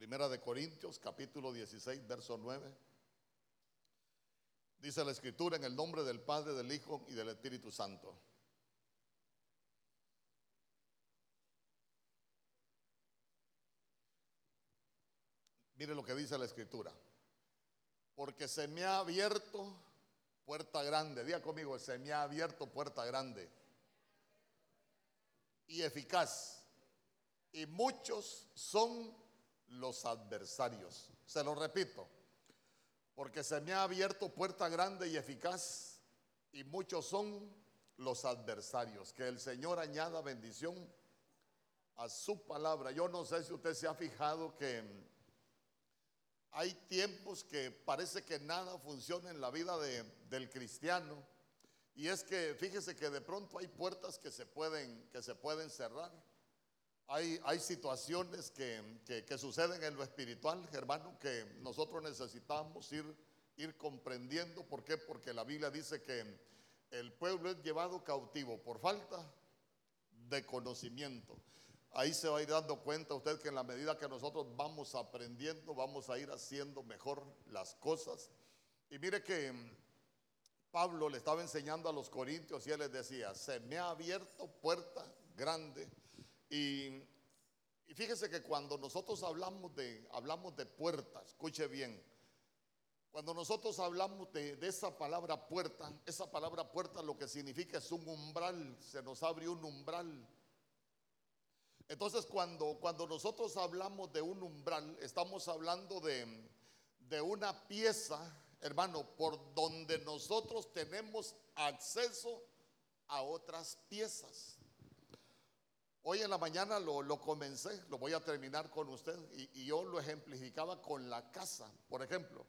Primera de Corintios, capítulo 16, verso 9. Dice la escritura en el nombre del Padre, del Hijo y del Espíritu Santo. Mire lo que dice la escritura. Porque se me ha abierto puerta grande. Diga conmigo, se me ha abierto puerta grande. Y eficaz. Y muchos son los adversarios. Se lo repito. Porque se me ha abierto puerta grande y eficaz. Y muchos son los adversarios. Que el Señor añada bendición a su palabra. Yo no sé si usted se ha fijado que hay tiempos que parece que nada funciona en la vida del cristiano. Y es que fíjese que de pronto hay puertas que se pueden, que se pueden cerrar. Hay, hay situaciones que, que, suceden en lo espiritual, hermano, que nosotros necesitamos ir, ir comprendiendo. ¿Por qué? Porque la Biblia dice que el pueblo es llevado cautivo por falta de conocimiento. Ahí se va a ir dando cuenta usted que en la medida que nosotros vamos aprendiendo, vamos a ir haciendo mejor las cosas. Y mire que Pablo le estaba enseñando a los corintios y él les decía, se me ha abierto puerta grande. Y, fíjese que cuando nosotros hablamos de, hablamos de puerta, escuche bien, cuando nosotros hablamos de, de, esa palabra puerta, esa palabra puerta lo que significa es un umbral, se nos abre un umbral entonces, cuando, cuando nosotros hablamos de un umbral, estamos hablando de, de una pieza, hermano, por donde nosotros tenemos acceso a otras piezas. Hoy en la mañana lo, lo, comencé, lo voy a terminar con usted y, y, yo lo ejemplificaba con la casa. Por ejemplo,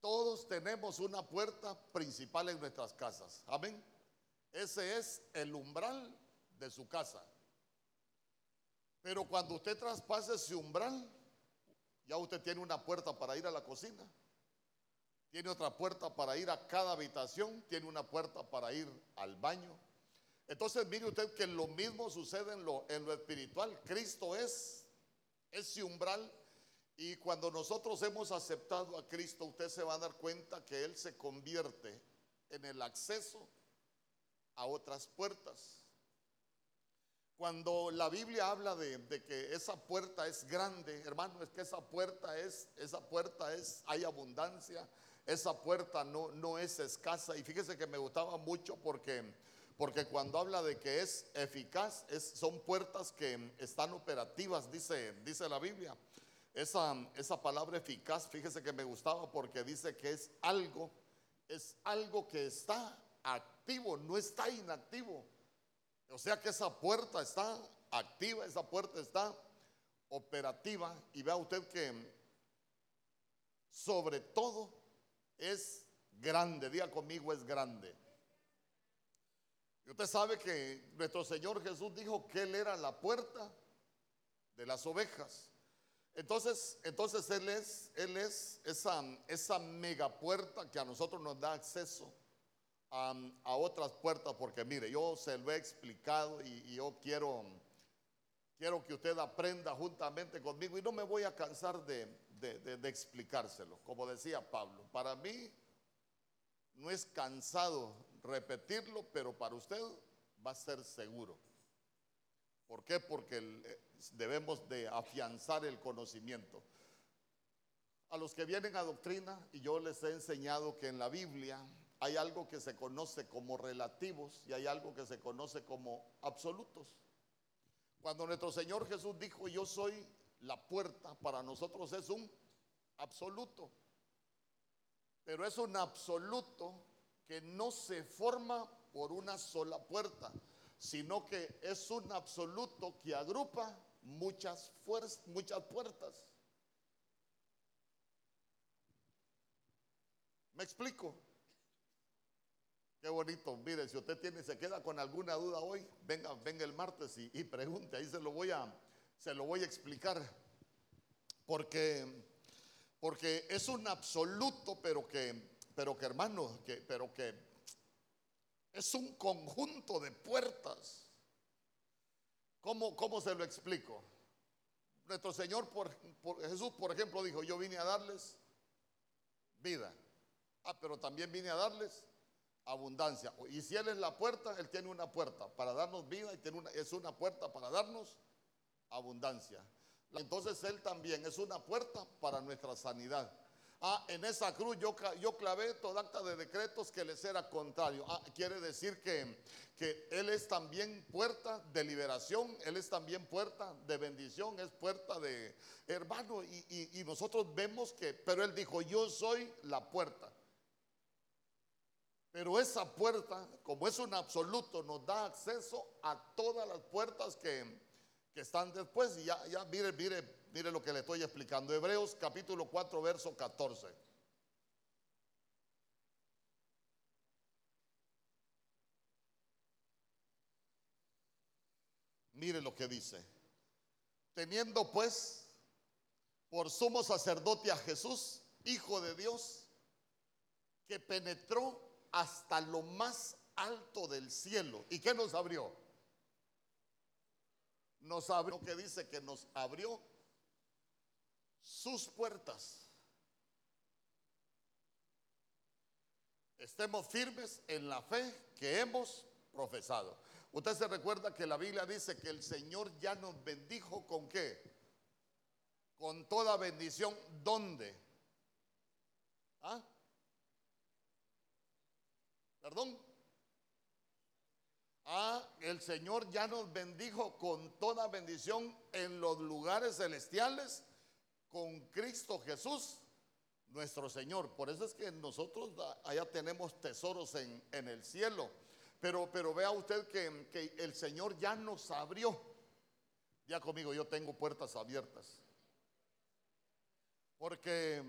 todos tenemos una puerta principal en nuestras casas. Amén. Ese es el umbral de su casa. Pero cuando usted traspase ese umbral, ya usted tiene una puerta para ir a la cocina, tiene otra puerta para ir a cada habitación, tiene una puerta para ir al baño. Entonces mire usted que lo mismo sucede en lo, en lo espiritual. Cristo es ese umbral y cuando nosotros hemos aceptado a Cristo, usted se va a dar cuenta que Él se convierte en el acceso a otras puertas. Cuando la Biblia habla de, que esa puerta es grande, hermano, es que esa puerta es, esa puerta es, hay abundancia, esa puerta no, no es escasa. Y fíjese que me gustaba mucho porque, porque cuando habla de que es eficaz, son puertas que están operativas, dice, dice la Biblia. Esa, esa palabra eficaz, fíjese que me gustaba porque dice que es algo, es algo que está activo, no está inactivo. O sea que esa puerta está activa, esa puerta está operativa y vea usted que sobre todo es grande, diga conmigo es grande. Y usted sabe que nuestro Señor Jesús dijo que Él era la puerta de las ovejas. Entonces, entonces Él es, Él es esa, esa mega puerta que a nosotros nos da acceso a, otras puertas, porque mire, yo se lo he explicado y, yo quiero, quiero que usted aprenda juntamente conmigo y no me voy a cansar de, de explicárselo. Como decía Pablo, para mí no es cansado repetirlo, pero para usted va a ser seguro. ¿Por qué? Porque eh, debemos de afianzar el conocimiento. A los que vienen a doctrina, y yo les he enseñado que en la Biblia hay algo que se conoce como relativos y hay algo que se conoce como absolutos. Cuando nuestro Señor Jesús dijo, yo soy la puerta, para nosotros es un absoluto. Pero es un absoluto que no se forma por una sola puerta, sino que es un absoluto que agrupa muchas, muchas puertas. ¿Me explico? Qué bonito. Mire, si usted tiene, se queda con alguna duda hoy, venga, venga el martes y, pregunte. Ahí se lo voy a, se lo voy a explicar. Porque, porque es un absoluto, pero que, pero que hermano, que, pero que es un conjunto de puertas. ¿Cómo, cómo se lo explico? Nuestro Señor Jesús, por ejemplo, dijo, yo vine a darles vida. Ah, pero también vine a darles abundancia. Y si Él es la puerta, Él tiene una puerta para darnos vida y tiene una, es una puerta para darnos abundancia. Entonces Él también es una puerta para nuestra sanidad. Ah, en esa cruz yo, clavé todo acta de decretos que les era contrario. Ah, quiere decir que, que Él es también puerta de liberación, Él es también puerta de bendición, es puerta de hermano. Y, y nosotros vemos que, pero Él dijo, yo soy la puerta. Pero esa puerta, como es un absoluto, nos da acceso a todas las puertas que, que están después. Y ya, ya, mire, mire, mire lo que le estoy explicando. Hebreos capítulo 4, verso 14. Mire lo que dice. Teniendo pues por sumo sacerdote a Jesús, Hijo de Dios, que penetró hasta lo más alto del cielo. ¿Y qué nos abrió? nos abrió, que dice que nos abrió sus puertas. Estemos firmes en la fe que hemos profesado. Usted se recuerda que la Biblia dice que el Señor ya nos bendijo con qué? Con toda bendición. ¿Dónde? ¿Ah? ¿Perdón? Ah, el Señor ya nos bendijo con toda bendición en los lugares celestiales con Cristo Jesús, nuestro Señor. Por eso es que nosotros allá tenemos tesoros en, el cielo. Pero, pero vea usted que, que el Señor ya nos abrió. Ya conmigo, yo tengo puertas abiertas. Porque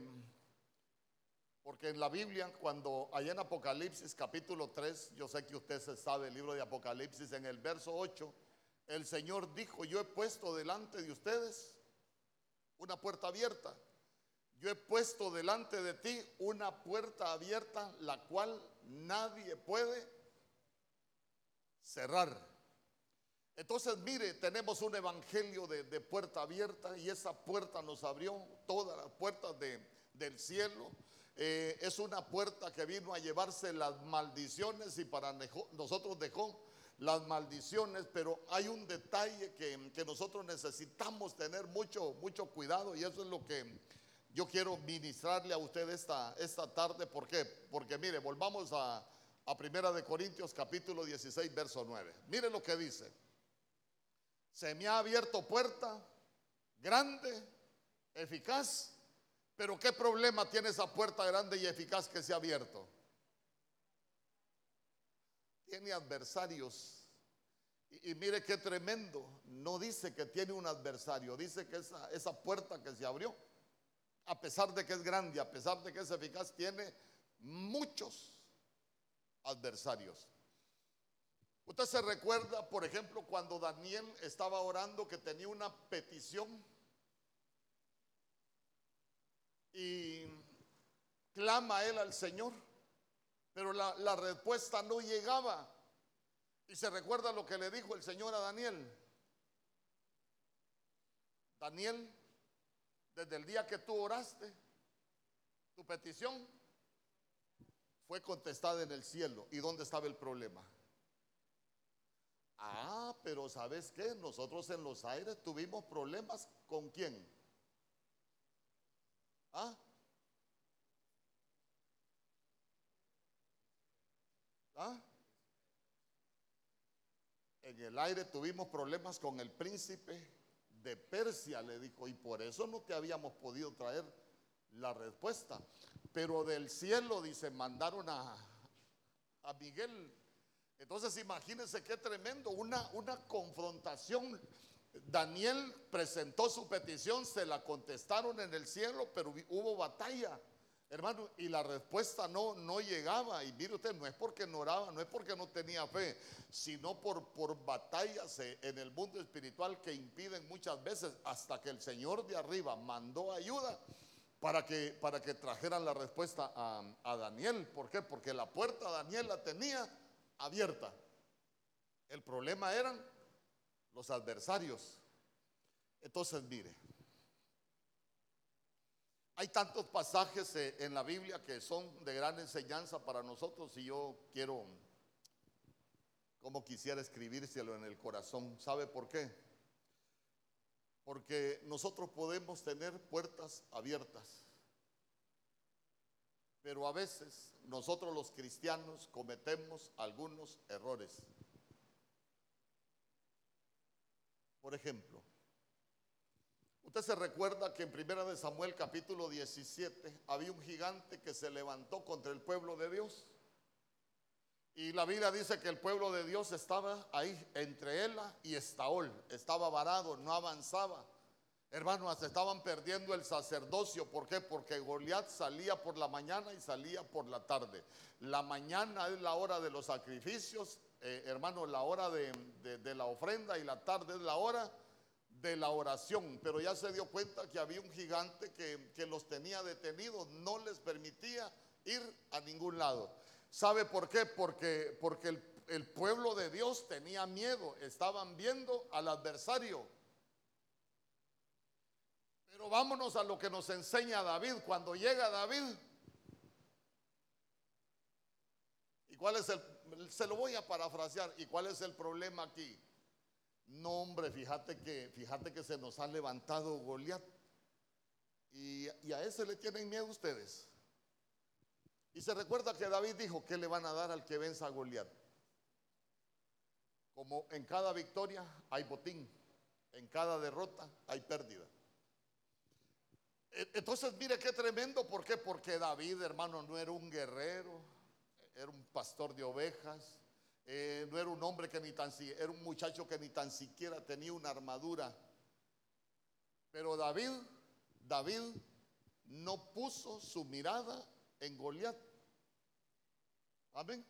porque en la Biblia, cuando hay en Apocalipsis capítulo 3, yo sé que usted se sabe el libro de Apocalipsis, en el verso 8, el Señor dijo, yo he puesto delante de ustedes una puerta abierta. Yo he puesto delante de ti una puerta abierta, la cual nadie puede cerrar. Entonces, mire, tenemos un evangelio de, puerta abierta y esa puerta nos abrió todas las puertas del cielo eh, es una puerta que vino a llevarse las maldiciones y para nosotros dejó las maldiciones, pero hay un detalle que, que, nosotros necesitamos tener mucho, mucho cuidado y eso es lo que yo quiero ministrarle a usted esta, esta tarde. ¿Por qué? Porque mire, volvamos a, a Primera de Corintios capítulo 16, verso 9. Mire lo que dice. Se me ha abierto puerta grande, eficaz pero ¿qué problema tiene esa puerta grande y eficaz que se ha abierto? Tiene adversarios. Y, mire qué tremendo. No dice que tiene un adversario, dice que esa, esa puerta que se abrió, a pesar de que es grande, a pesar de que es eficaz, tiene muchos adversarios. Usted se recuerda, por ejemplo, cuando Daniel estaba orando que tenía una petición y clama él al Señor, pero la, respuesta no llegaba. Y se recuerda lo que le dijo el Señor a Daniel. Daniel, desde el día que tú oraste, tu petición fue contestada en el cielo. ¿Y dónde estaba el problema? Ah, pero ¿sabes qué? Nosotros en los aires tuvimos problemas con quién? ¿Ah? ¿Ah? En el aire tuvimos problemas con el príncipe de Persia, le dijo, y por eso no te habíamos podido traer la respuesta. Pero del cielo, dice, mandaron a, a Miguel. Entonces imagínense qué tremendo, una, una confrontación Daniel presentó su petición, se la contestaron en el cielo, pero hubo batalla, hermano, y la respuesta no, no llegaba. Y mire usted, no es porque no oraba, no es porque no tenía fe, sino por, por batallas en el mundo espiritual que impiden muchas veces hasta que el Señor de arriba mandó ayuda para que, para que trajeran la respuesta a, a Daniel. ¿Por qué? Porque la puerta Daniel la tenía abierta. El problema eran los adversarios. Entonces, mire, hay tantos pasajes eh, en la Biblia que son de gran enseñanza para nosotros y yo quiero, como quisiera escribírselo en el corazón. ¿Sabe por qué? Porque nosotros podemos tener puertas abiertas, pero a veces nosotros los cristianos cometemos algunos errores. Por ejemplo, usted se recuerda que en Primera de Samuel capítulo 17 había un gigante que se levantó contra el pueblo de Dios. Y la Biblia dice que el pueblo de Dios estaba ahí entre Ela y Estaol, estaba varado, no avanzaba. Hermanos, estaban perdiendo el sacerdocio. ¿Por qué? Porque Goliat salía por la mañana y salía por la tarde. La mañana es la hora de los sacrificios, eh, hermanos, la hora de, la ofrenda y la tarde es la hora de la oración. Pero ya se dio cuenta que había un gigante que, los tenía detenidos, no les permitía ir a ningún lado. ¿Sabe por qué? Porque, porque el, el pueblo de Dios tenía miedo, estaban viendo al adversario. Pero vámonos a lo que nos enseña David. Cuando llega David, ¿y cuál es el se lo voy a parafrasear. ¿Y cuál es el problema aquí? No, hombre, fíjate que, fíjate que se nos ha levantado Goliat. Y, a ese le tienen miedo ustedes. Y se recuerda que David dijo que le van a dar al que venza a Goliat. Como en cada victoria hay botín, en cada derrota hay pérdida. E, entonces, mire qué tremendo, ¿por qué? Porque David, hermano, no era un guerrero, era un pastor de ovejas, eh, no era un hombre que ni tan siquiera, era un muchacho que ni tan siquiera tenía una armadura. Pero David, David no puso su mirada en Goliat. Amén.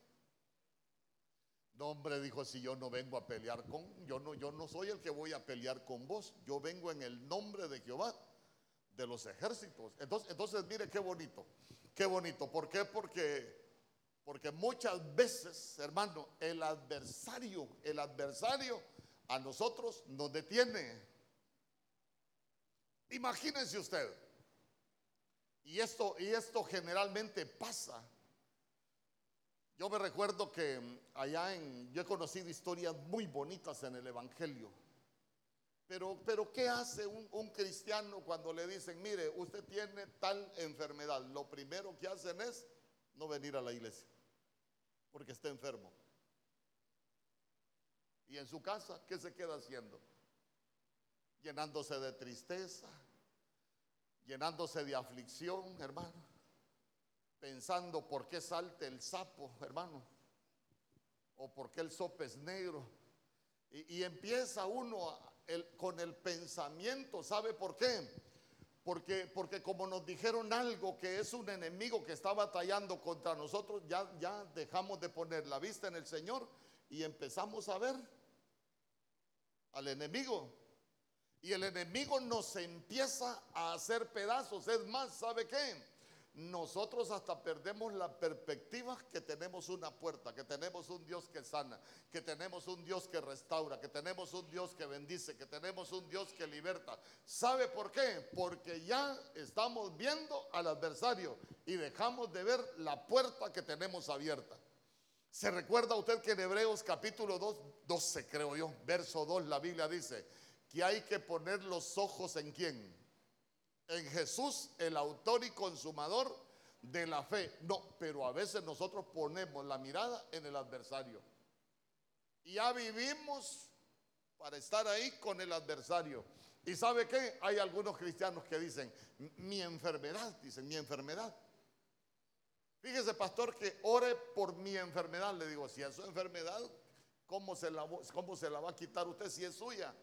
No, hombre, dijo, si yo no vengo a pelear con, yo no, yo no soy el que voy a pelear con vos, yo vengo en el nombre de Jehová, de los ejércitos. Entonces, entonces mire qué bonito, qué bonito. ¿Por qué? Porque porque muchas veces, hermano, el adversario, el adversario a nosotros nos detiene. Imagínense usted. Y esto, y esto generalmente pasa. Yo me recuerdo que allá en, yo he conocido historias muy bonitas en el Evangelio. Pero, pero ¿qué hace un, cristiano cuando le dicen, mire, usted tiene tal enfermedad? Lo primero que hacen es no venir a la iglesia porque está enfermo. Y en su casa, ¿qué se queda haciendo? Llenándose de tristeza, llenándose de aflicción, hermano. Pensando por qué salte el sapo, hermano. O por qué el sope es negro. Y, empieza uno con el pensamiento, ¿sabe por qué? Porque, porque como nos dijeron algo que es un enemigo que está batallando contra nosotros, ya, ya dejamos de poner la vista en el Señor y empezamos a ver al enemigo. Y el enemigo nos empieza a hacer pedazos. Es más, ¿sabe qué? Nosotros hasta perdemos la perspectiva que tenemos una puerta, que tenemos un Dios que sana, que tenemos un Dios que restaura, que tenemos un Dios que bendice, que tenemos un Dios que liberta. ¿Sabe por qué? Porque ya estamos viendo al adversario y dejamos de ver la puerta que tenemos abierta. ¿Se recuerda usted que en Hebreos capítulo 2, 12 creo yo, verso 2, la Biblia dice que hay que poner los ojos en quién? En Jesús, el autor y consumador de la fe. No, pero a veces nosotros ponemos la mirada en el adversario. Y ya vivimos para estar ahí con el adversario. ¿Y sabe qué? Hay algunos cristianos que dicen, mi enfermedad, dicen, mi enfermedad. Fíjese, pastor, que ore por mi enfermedad. Le digo, si es su enfermedad, ¿cómo se la, cómo se la va a quitar usted si es suya?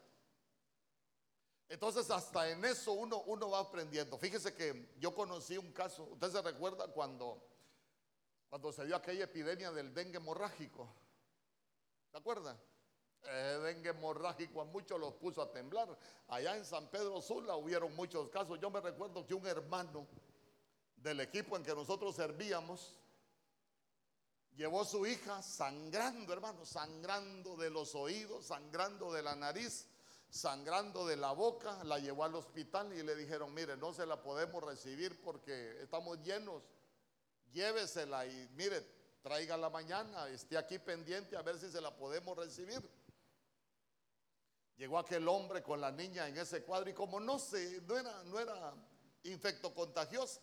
Entonces hasta en eso uno, uno va aprendiendo. Fíjese que yo conocí un caso, usted se recuerda cuando, cuando se dio aquella epidemia del dengue hemorrágico. ¿Se acuerda? El dengue hemorrágico a muchos los puso a temblar. Allá en San Pedro Sula hubieron muchos casos. Yo me recuerdo que un hermano del equipo en que nosotros servíamos llevó a su hija sangrando, hermano, sangrando de los oídos, sangrando de la nariz sangrando de la boca, la llevó al hospital y le dijeron, mire, no se la podemos recibir porque estamos llenos, llévesela y mire, traiga la mañana, esté aquí pendiente a ver si se la podemos recibir. Llegó aquel hombre con la niña en ese cuadro y como no se, no era, no era infecto contagioso,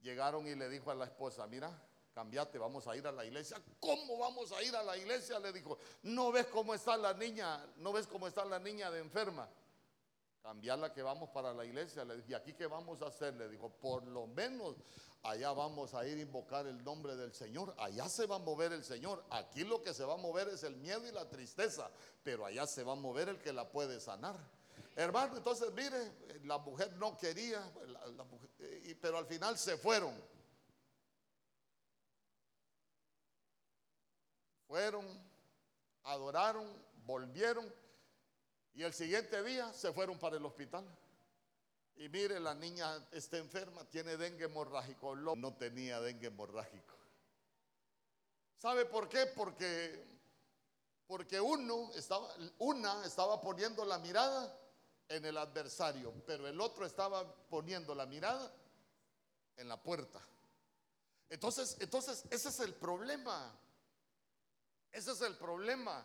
llegaron y le dijo a la esposa, mira, cambiate, vamos a ir a la iglesia. ¿Cómo vamos a ir a la iglesia? Le dijo, ¿no ves cómo está la niña? ¿No ves cómo está la niña de enferma? Cambiarla que vamos para la iglesia. Le dije, ¿y aquí qué vamos a hacer? Le dijo, por lo menos allá vamos a ir a invocar el nombre del Señor. Allá se va a mover el Señor. Aquí lo que se va a mover es el miedo y la tristeza, pero allá se va a mover el que la puede sanar. Hermano, entonces mire, la mujer no quería, pero al final se fueron. Fueron, adoraron, volvieron y el siguiente día se fueron para el hospital. Y mire, la niña está enferma, tiene dengue hemorrágico. No tenía dengue hemorrágico. ¿Sabe por qué? Porque, porque uno estaba, una estaba poniendo la mirada en el adversario, pero el otro estaba poniendo la mirada en la puerta. Entonces, entonces ese es el problema. Ese es el problema.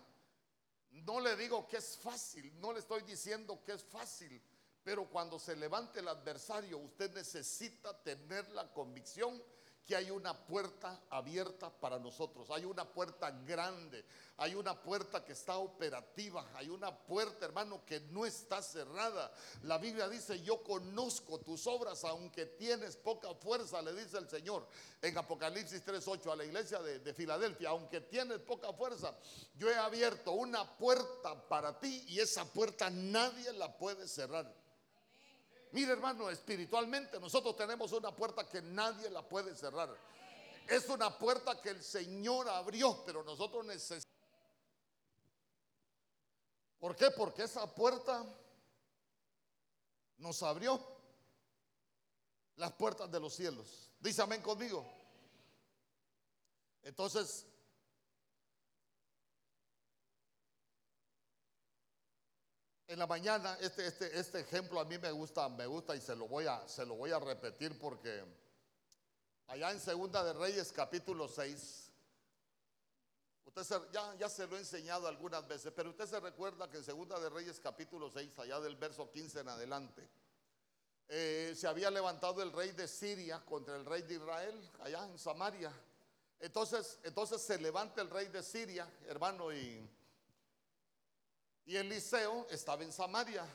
No le digo que es fácil, no le estoy diciendo que es fácil, pero cuando se levante el adversario, usted necesita tener la convicción que hay una puerta abierta para nosotros, hay una puerta grande, hay una puerta que está operativa, hay una puerta, hermano, que no está cerrada. La Biblia dice, yo conozco tus obras, aunque tienes poca fuerza, le dice el Señor en Apocalipsis 3.8 a la iglesia de, de Filadelfia, aunque tienes poca fuerza, yo he abierto una puerta para ti y esa puerta nadie la puede cerrar. Mire hermano, espiritualmente nosotros tenemos una puerta que nadie la puede cerrar. Es una puerta que el Señor abrió, pero nosotros necesitamos... ¿Por qué? Porque esa puerta nos abrió las puertas de los cielos. Dice amén conmigo. Entonces, en la mañana, este, este, este ejemplo a mí me gusta, me gusta y se lo voy a, se lo voy a repetir porque allá en Segunda de Reyes capítulo 6, usted ya, ya se lo he enseñado algunas veces, pero usted se recuerda que en Segunda de Reyes capítulo 6, allá del verso 15 en adelante, eh, se había levantado el rey de Siria contra el rey de Israel, allá en Samaria. Entonces, entonces se levanta el rey de Siria, hermano, y y Eliseo estaba en Samaria.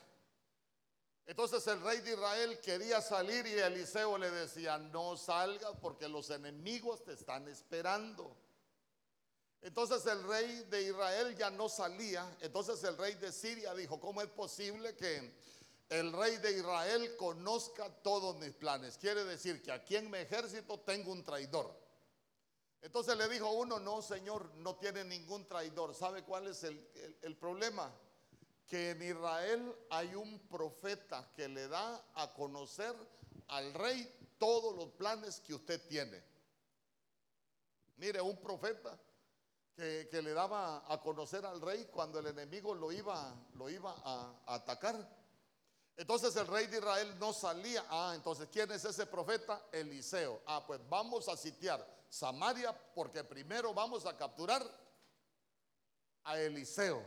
Entonces el rey de Israel quería salir y Eliseo le decía, no salgas porque los enemigos te están esperando. Entonces el rey de Israel ya no salía. Entonces el rey de Siria dijo, ¿cómo es posible que el rey de Israel conozca todos mis planes? Quiere decir que aquí en mi ejército tengo un traidor. Entonces le dijo uno, no, Señor, no tiene ningún traidor. ¿Sabe cuál es el, problema? Que en Israel hay un profeta que le da a conocer al rey todos los planes que usted tiene. Mire, un profeta que, le daba a conocer al rey cuando el enemigo lo iba, lo iba a, a atacar. Entonces el rey de Israel no salía. Ah, entonces, ¿quién es ese profeta? Eliseo. Ah, pues vamos a sitiar Samaria porque primero vamos a capturar a Eliseo.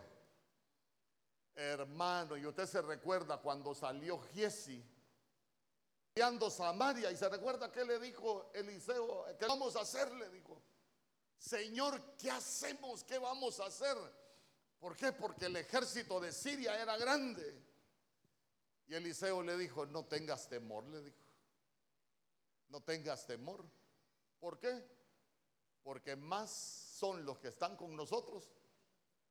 Hermano, y usted se recuerda cuando salió Giesi guiando Samaria y se recuerda que le dijo Eliseo, ¿qué vamos a hacer? Le dijo, Señor, ¿qué hacemos? ¿Qué vamos a hacer? ¿Por qué? Porque el ejército de Siria era grande. Y Eliseo le dijo, no tengas temor, le dijo, no tengas temor. ¿Por qué? Porque más son los que están con nosotros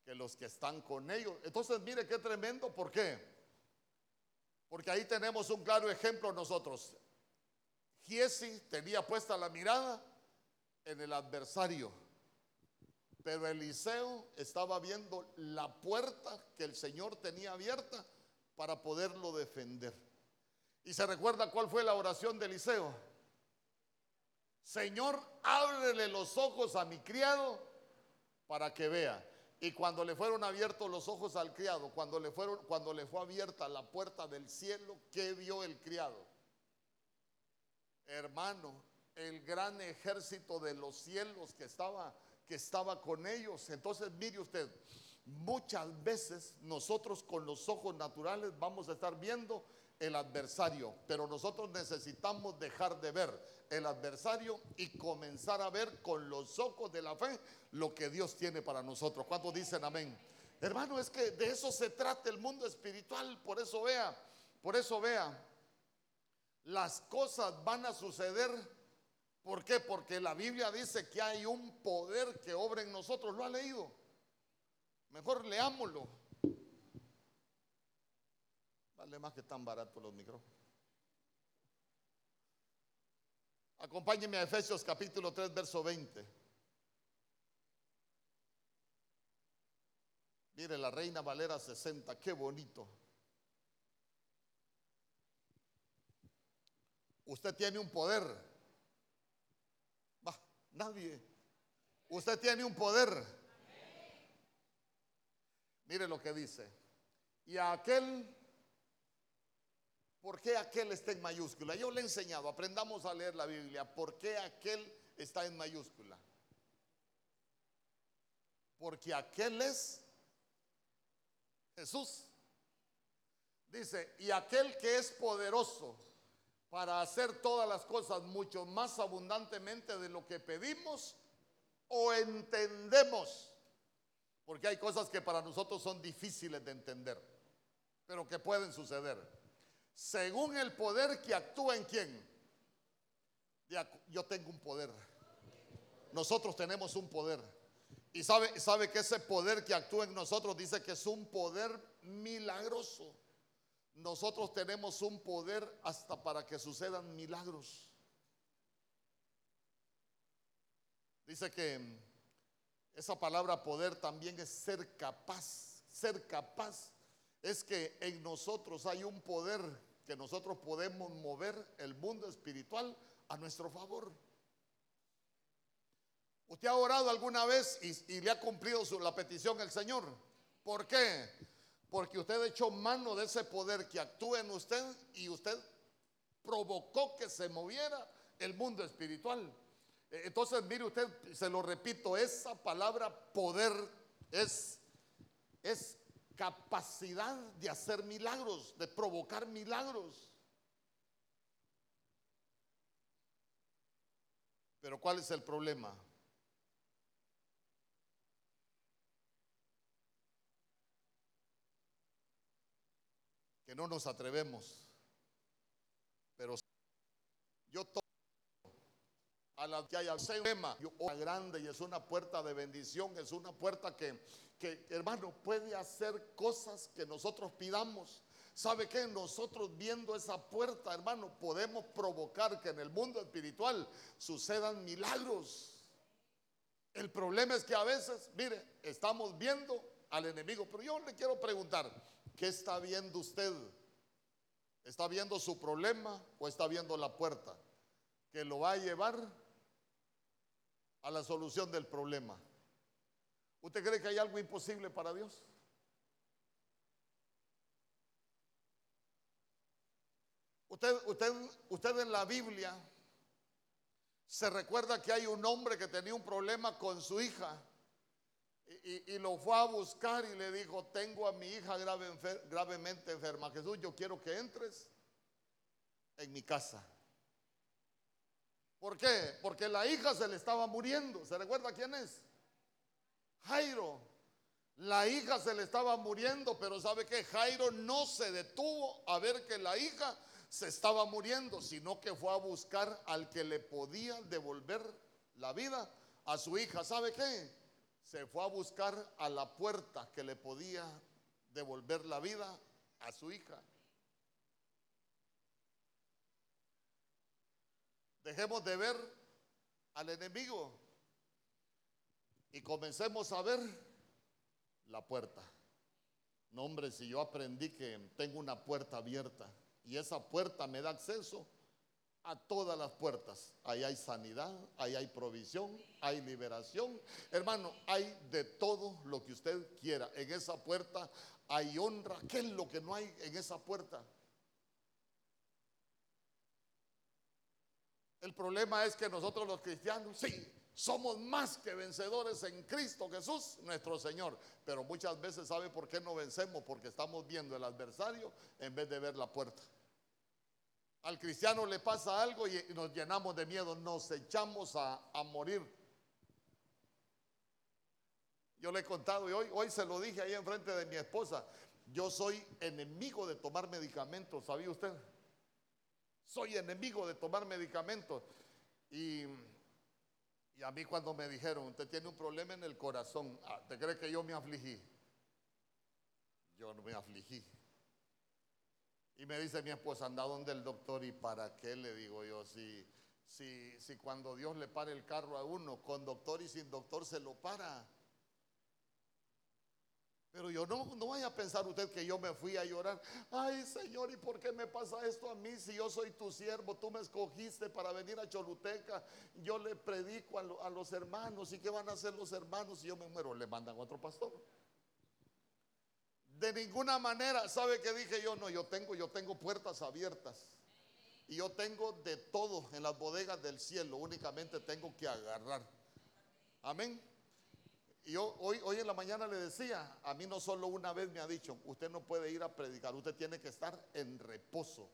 que los que están con ellos. Entonces, mire qué tremendo. ¿Por qué? Porque ahí tenemos un claro ejemplo nosotros. Giesi tenía puesta la mirada en el adversario, pero Eliseo estaba viendo la puerta que el Señor tenía abierta para poderlo defender. ¿Y se recuerda cuál fue la oración de Eliseo? Señor, ábrele los ojos a mi criado para que vea. Y cuando le fueron abiertos los ojos al criado, cuando le, fueron, cuando le fue abierta la puerta del cielo, ¿qué vio el criado? Hermano, el gran ejército de los cielos que estaba, que estaba con ellos. Entonces, mire usted, muchas veces nosotros con los ojos naturales vamos a estar viendo el adversario, pero nosotros necesitamos dejar de ver el adversario y comenzar a ver con los ojos de la fe lo que Dios tiene para nosotros. ¿Cuántos dicen amén? Hermano, es que de eso se trata el mundo espiritual, por eso vea, por eso vea, las cosas van a suceder. ¿Por qué? Porque la Biblia dice que hay un poder que obra en nosotros. ¿Lo ha leído? Mejor leámoslo. Vale más que tan barato los micrófonos. Acompáñeme a Efesios capítulo 3, verso 20. Mire, la Reina Valera 60, qué bonito. Usted tiene un poder. Va, nadie. Usted tiene un poder. Mire lo que dice. Y aquel ¿Por qué aquel está en mayúscula? Yo le he enseñado, aprendamos a leer la Biblia. ¿Por qué aquel está en mayúscula? Porque aquel es Jesús. Dice, y aquel que es poderoso para hacer todas las cosas mucho más abundantemente de lo que pedimos o entendemos. Porque hay cosas que para nosotros son difíciles de entender, pero que pueden suceder según el poder que actúa en quién. Yo tengo un poder. Nosotros tenemos un poder. Y sabe, sabe que ese poder que actúa en nosotros dice que es un poder milagroso. Nosotros tenemos un poder hasta para que sucedan milagros. Dice que esa palabra poder también es ser capaz. Ser capaz es que en nosotros hay un poder que nosotros podemos mover el mundo espiritual a nuestro favor. ¿Usted ha orado alguna vez y, le ha cumplido la petición el Señor? ¿Por qué? Porque usted hecho mano de ese poder que actúa en usted y usted provocó que se moviera el mundo espiritual. E, entonces, mire usted, se lo repito, esa palabra poder es, es capacidad de hacer milagros, de provocar milagros. Pero ¿cuál es el problema? Que no nos atrevemos. Pero yo a la que haya un tema grande y es una puerta de bendición, es una puerta que que, hermano, puede hacer cosas que nosotros pidamos. ¿Sabe qué? Nosotros viendo esa puerta, hermano, podemos provocar que en el mundo espiritual sucedan milagros. El problema es que a veces, mire, estamos viendo al enemigo, pero yo le quiero preguntar, ¿qué está viendo usted? ¿Está viendo su problema o está viendo la puerta que lo va a llevar a la solución del problema? ¿Usted cree que hay algo imposible para Dios? Usted, usted, usted en la Biblia se recuerda que hay un hombre que tenía un problema con su hija y, lo fue a buscar y le dijo, tengo a mi hija grave, gravemente enferma. Jesús, yo quiero que entres en mi casa. ¿Por qué? Porque la hija se le estaba muriendo. ¿Se recuerda quién es? Jairo. La hija se le estaba muriendo, pero sabe que Jairo no se detuvo a ver que la hija se estaba muriendo, sino que fue a buscar al que le podía devolver la vida a su hija. ¿Sabe qué? Se fue a buscar a la puerta que le podía devolver la vida a su hija. Dejemos de ver al enemigo y comencemos a ver la puerta. No, hombre, si yo aprendí que tengo una puerta abierta y esa puerta me da acceso a todas las puertas. Ahí hay sanidad, ahí hay provisión, hay liberación. Hermano, hay de todo lo que usted quiera. En esa puerta hay honra. ¿Qué es lo que no hay en esa puerta? El problema es que nosotros los cristianos, sí, somos más que vencedores en Cristo Jesús, nuestro Señor. Pero muchas veces, ¿sabe por qué no vencemos? Porque estamos viendo el adversario en vez de ver la puerta. Al cristiano le pasa algo y nos llenamos de miedo, nos echamos a, morir. Yo le he contado y hoy, hoy se lo dije ahí enfrente de mi esposa. Yo soy enemigo de tomar medicamentos, ¿sabía usted? Soy enemigo de tomar medicamentos. Y y a mí cuando me dijeron, usted tiene un problema en el corazón, ah, ¿te cree que yo me afligí? Yo no me afligí. Y me dice mi esposa, anda donde el doctor y para qué le digo yo, si, si, si cuando Dios le para el carro a uno, con doctor y sin doctor se lo para. Pero yo no, no vaya a pensar usted que yo me fui a llorar. Ay, Señor, ¿y por qué me pasa esto a mí si yo soy tu siervo? Tú me escogiste para venir a Choluteca. Yo le predico a, a los hermanos. ¿Y qué van a hacer los hermanos si yo me muero? Le mandan otro pastor. De ninguna manera, ¿sabe qué dije yo? No, yo tengo, yo tengo puertas abiertas. Y yo tengo de todo en las bodegas del cielo. Únicamente tengo que agarrar. Amén. Y yo hoy, hoy en la mañana le decía, a mí no solo una vez me ha dicho, usted no puede ir a predicar, usted tiene que estar en reposo.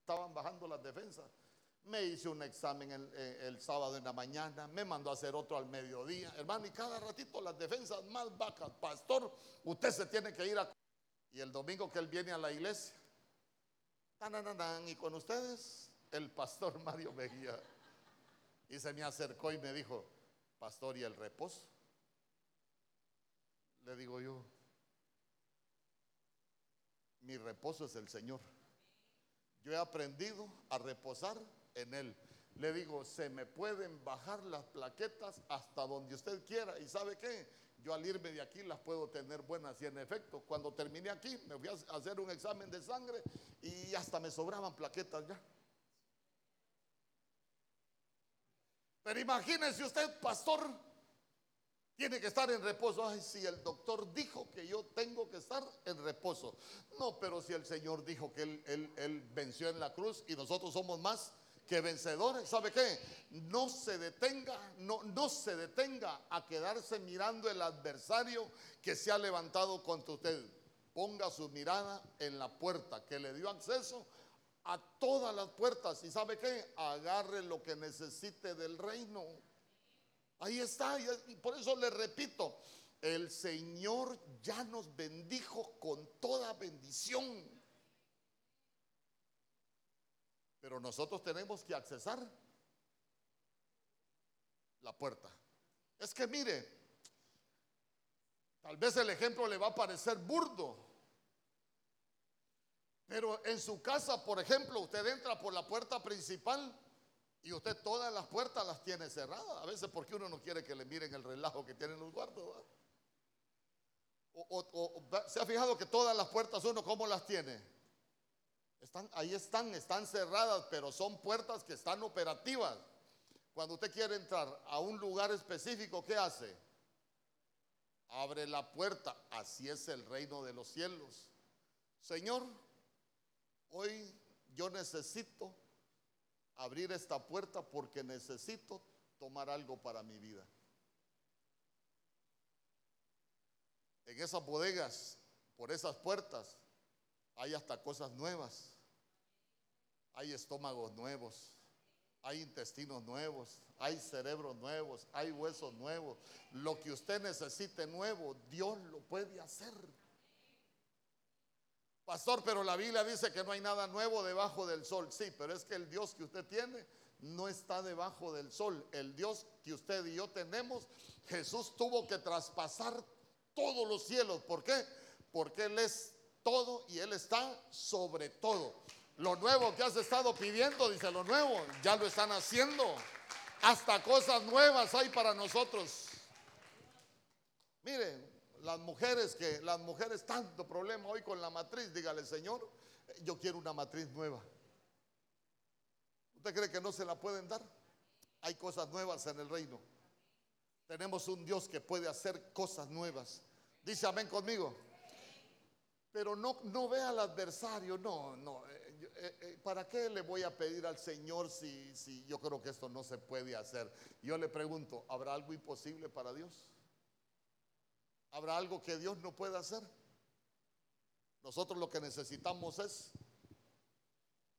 Estaban bajando las defensas. Me hice un examen el, eh, el, sábado en la mañana, me mandó a hacer otro al mediodía. Hermano, y cada ratito las defensas más bajas. Pastor, usted se tiene que ir a... Y el domingo que él viene a la iglesia, y con ustedes, el pastor Mario Mejía. Y se me acercó y me dijo, pastor, ¿y el reposo? Le digo yo, mi reposo es el Señor. Yo he aprendido a reposar en Él. Le digo, se me pueden bajar las plaquetas hasta donde usted quiera. ¿Y sabe qué? Yo al irme de aquí las puedo tener buenas y en efecto, cuando terminé aquí me fui a hacer un examen de sangre y hasta me sobraban plaquetas ya. Pero imagínese usted, pastor, tiene que estar en reposo. Ay, si el doctor dijo que yo tengo que estar en reposo. No, pero si el Señor dijo que él, venció en la cruz y nosotros somos más que vencedores, ¿sabe qué? No se detenga, no, no se detenga a quedarse mirando el adversario que se ha levantado contra usted. Ponga su mirada en la puerta que le dio acceso a todas las puertas y ¿sabe qué? Agarre lo que necesite del reino. Ahí está, y por eso le repito, el Señor ya nos bendijo con toda bendición. Pero nosotros tenemos que accesar la puerta. Es que mire, tal vez el ejemplo le va a parecer burdo, pero en su casa, por ejemplo, usted entra por la puerta principal y usted todas las puertas las tiene cerradas. A veces porque uno no quiere que le miren el relajo que tienen los guardos. O, se ha fijado que todas las puertas uno, ¿cómo las tiene? Están, ahí están, están cerradas, pero son puertas que están operativas. Cuando usted quiere entrar a un lugar específico, ¿qué hace? Abre la puerta. Así es el reino de los cielos. Señor, hoy yo necesito abrir esta puerta porque necesito tomar algo para mi vida. En esas bodegas, por esas puertas, hay hasta cosas nuevas. Hay estómagos nuevos, hay intestinos nuevos, hay cerebros nuevos, hay huesos nuevos. Lo que usted necesite nuevo, Dios lo puede hacer. Pastor, pero la Biblia dice que no hay nada nuevo debajo del sol. Sí, pero es que el Dios que usted tiene no está debajo del sol. El Dios que usted y yo tenemos, Jesús tuvo que traspasar todos los cielos. ¿Por qué? Porque Él es todo y Él está sobre todo. Lo nuevo que has estado pidiendo, dice lo nuevo, ya lo están haciendo. Hasta cosas nuevas hay para nosotros. Miren, las mujeres que las mujeres tanto problema hoy con la matriz, dígale, "Señor, yo quiero una matriz nueva." ¿Usted cree que no se la pueden dar? Hay cosas nuevas en el reino. Tenemos un Dios que puede hacer cosas nuevas. Dice amén conmigo. Pero no, no ve al adversario, no, no. Eh, eh, eh, ¿Para qué le voy a pedir al Señor si, si yo creo que esto no se puede hacer? Yo le pregunto, ¿habrá algo imposible para Dios? ¿Habrá algo que Dios no pueda hacer? Nosotros lo que necesitamos es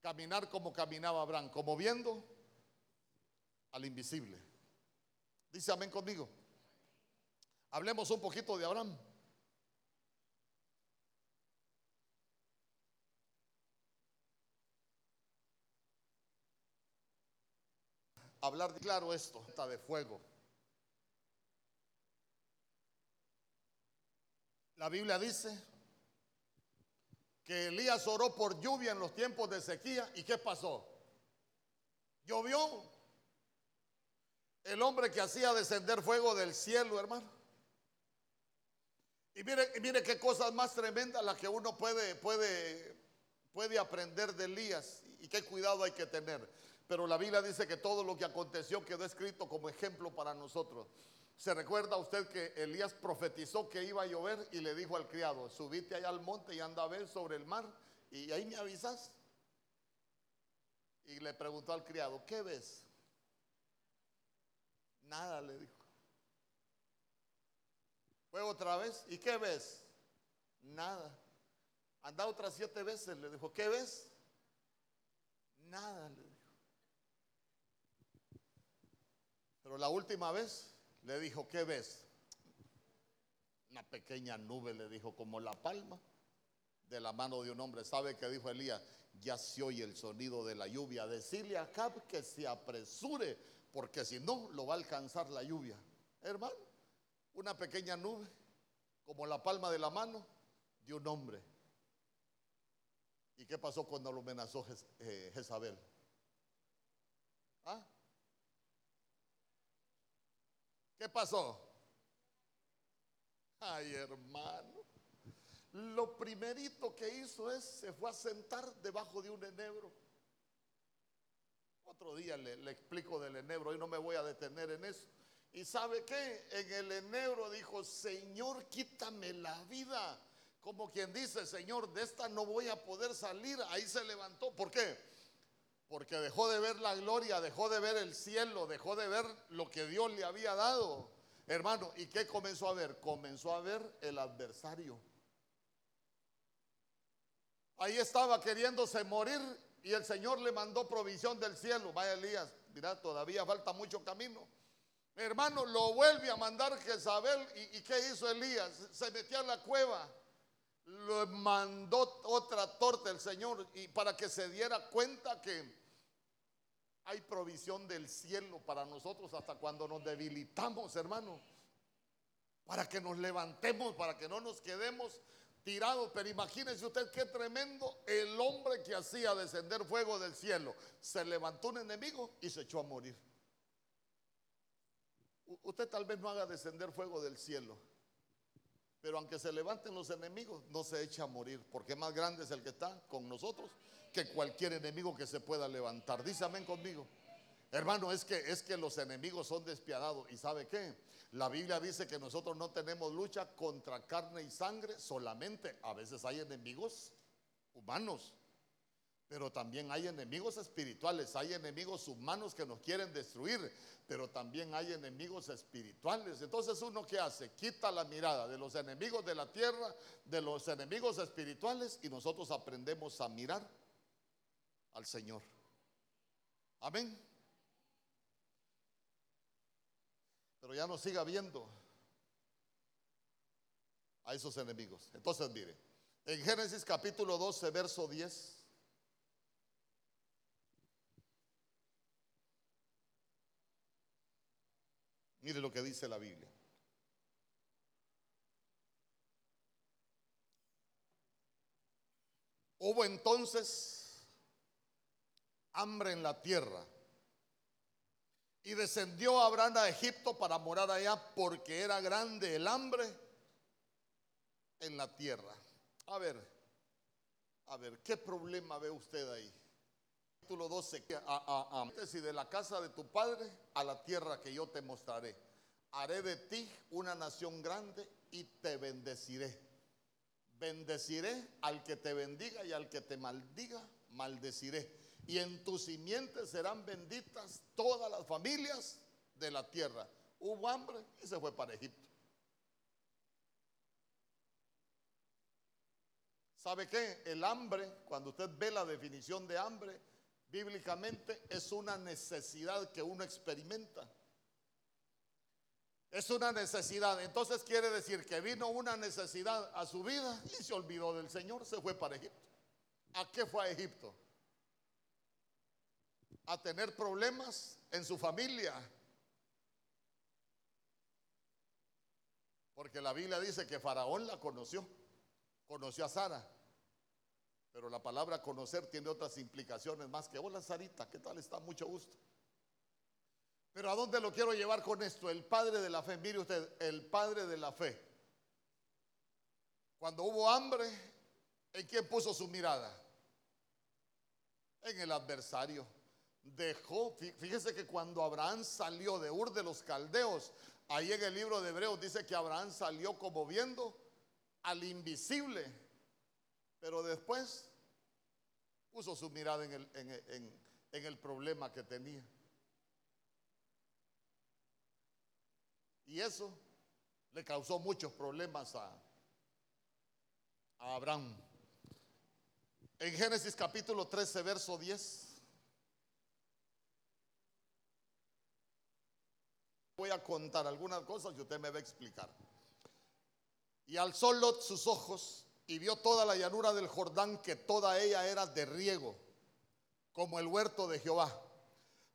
caminar como caminaba Abraham, como viendo al invisible. Dice amén conmigo. Hablemos un poquito de Abraham. Hablar de claro esto, está de fuego. La Biblia dice que Elías oró por lluvia en los tiempos de sequía. ¿Y qué pasó? Llovió. El hombre que hacía descender fuego del cielo, hermano. Y mire, mire qué cosas más tremendas las que uno puede, puede, puede aprender de Elías y qué cuidado hay que tener. Pero la Biblia dice que todo lo que aconteció quedó escrito como ejemplo para nosotros. ¿Se recuerda usted que Elías profetizó que iba a llover y le dijo al criado, subite allá al monte y anda a ver sobre el mar y ahí me avisas? Y le preguntó al criado, ¿qué ves? Nada, le dijo. Fue otra vez, ¿y qué ves? Nada. Anda otras siete veces, le dijo, ¿qué ves? Nada, le dijo. Pero la última vez le dijo, ¿qué ves? Una pequeña nube, le dijo, como la palma de la mano de un hombre. ¿Sabe qué dijo Elías? Ya se oye el sonido de la lluvia. Decirle a Acab que se apresure, porque si no, lo va a alcanzar la lluvia. Hermano, una pequeña nube, como la palma de la mano de un hombre. ¿Y qué pasó cuando lo amenazó eh, Jezabel? ¿Ah? ¿Qué pasó? Ay, hermano. Lo primerito que hizo es, se fue a sentar debajo de un enebro. Otro día le, explico del enebro, y no me voy a detener en eso. ¿Y sabe qué? En el enebro dijo, Señor, quítame la vida. Como quien dice, Señor, de esta no voy a poder salir. Ahí se levantó. ¿Por qué? Porque dejó de ver la gloria, dejó de ver el cielo, dejó de ver lo que Dios le había dado. Hermano, ¿y qué comenzó a ver? Comenzó a ver el adversario. Ahí estaba queriéndose morir y el Señor le mandó provisión del cielo. Vaya Elías, mira, todavía falta mucho camino. Hermano, lo vuelve a mandar Jezabel. ¿Y, ¿Y qué hizo Elías? Se metió a la cueva lo mandó otra torta el Señor y para que se diera cuenta que hay provisión del cielo para nosotros hasta cuando nos debilitamos, hermano. Para que nos levantemos, para que no nos quedemos tirados. Pero imagínense usted qué tremendo el hombre que hacía descender fuego del cielo. Se levantó un enemigo y se echó a morir. Usted tal vez no haga descender fuego del cielo pero aunque se levanten los enemigos, no se echa a morir, porque más grande es el que está con nosotros que cualquier enemigo que se pueda levantar. Dice amén conmigo. Hermano, es que es que los enemigos son despiadados y ¿sabe qué? La Biblia dice que nosotros no tenemos lucha contra carne y sangre solamente. A veces hay enemigos humanos, pero también hay enemigos espirituales, hay enemigos humanos que nos quieren destruir pero también hay enemigos espirituales. Entonces uno que hace, quita la mirada de los enemigos de la tierra, de los enemigos espirituales y nosotros aprendemos a mirar al Señor. Amén. Pero ya no siga viendo a esos enemigos. Entonces mire, en Génesis capítulo 12, verso 10. Mire lo que dice la Biblia. Hubo entonces hambre en la tierra y descendió Abraham a Egipto para morar allá porque era grande el hambre en la tierra. A ver, a ver, ¿qué problema ve usted ahí? Capítulo 12, a, a, y de la casa de tu padre a la tierra que yo te mostraré. Haré de ti una nación grande y te bendeciré. Bendeciré al que te bendiga y al que te maldiga, maldeciré. Y en tus simientes serán benditas todas las familias de la tierra. Hubo hambre y se fue para Egipto. ¿Sabe qué? El hambre, cuando usted ve la definición de hambre, bíblicamente es una necesidad que uno experimenta. Es una necesidad. Entonces quiere decir que vino una necesidad a su vida y se olvidó del Señor, se fue para Egipto. ¿A qué fue a Egipto? A tener problemas en su familia. Porque la Biblia dice que Faraón la conoció, conoció a Sara. Pero la palabra conocer tiene otras implicaciones más que, hola Sarita, ¿qué tal está? Mucho gusto. Pero ¿a dónde lo quiero llevar con esto? El padre de la fe, mire usted, el padre de la fe. Cuando hubo hambre, ¿en quién puso su mirada? En el adversario. Dejó, fíjese que cuando Abraham salió de Ur de los Caldeos, ahí en el libro de Hebreos dice que Abraham salió como viendo al invisible pero después puso su mirada en el, problema que tenía. Y eso le causó muchos problemas a, a Abraham. En Génesis capítulo 13, verso 10. Voy a contar algunas cosas que usted me va a explicar. Y alzó Lot sus ojos y vio toda la llanura del Jordán, que toda ella era de riego, como el huerto de Jehová,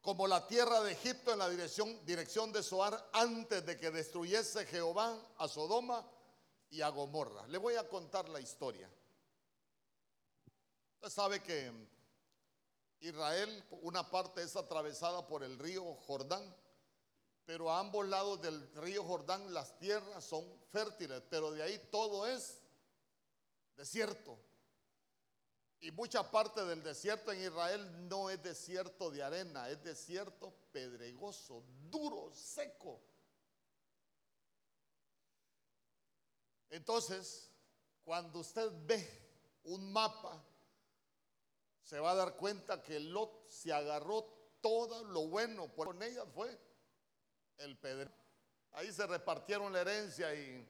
como la tierra de Egipto en la dirección, dirección de Soar, antes de que destruyese Jehová a Sodoma y a Gomorra. Le voy a contar la historia. Usted sabe que Israel, una parte es atravesada por el río Jordán, pero a ambos lados del río Jordán las tierras son fértiles, pero de ahí todo es desierto. Y mucha parte del desierto en Israel no es desierto de arena, es desierto pedregoso, duro, seco. Entonces, cuando usted ve un mapa, se va a dar cuenta que Lot se agarró todo lo bueno, por con ella fue el pedrero. Ahí se repartieron la herencia y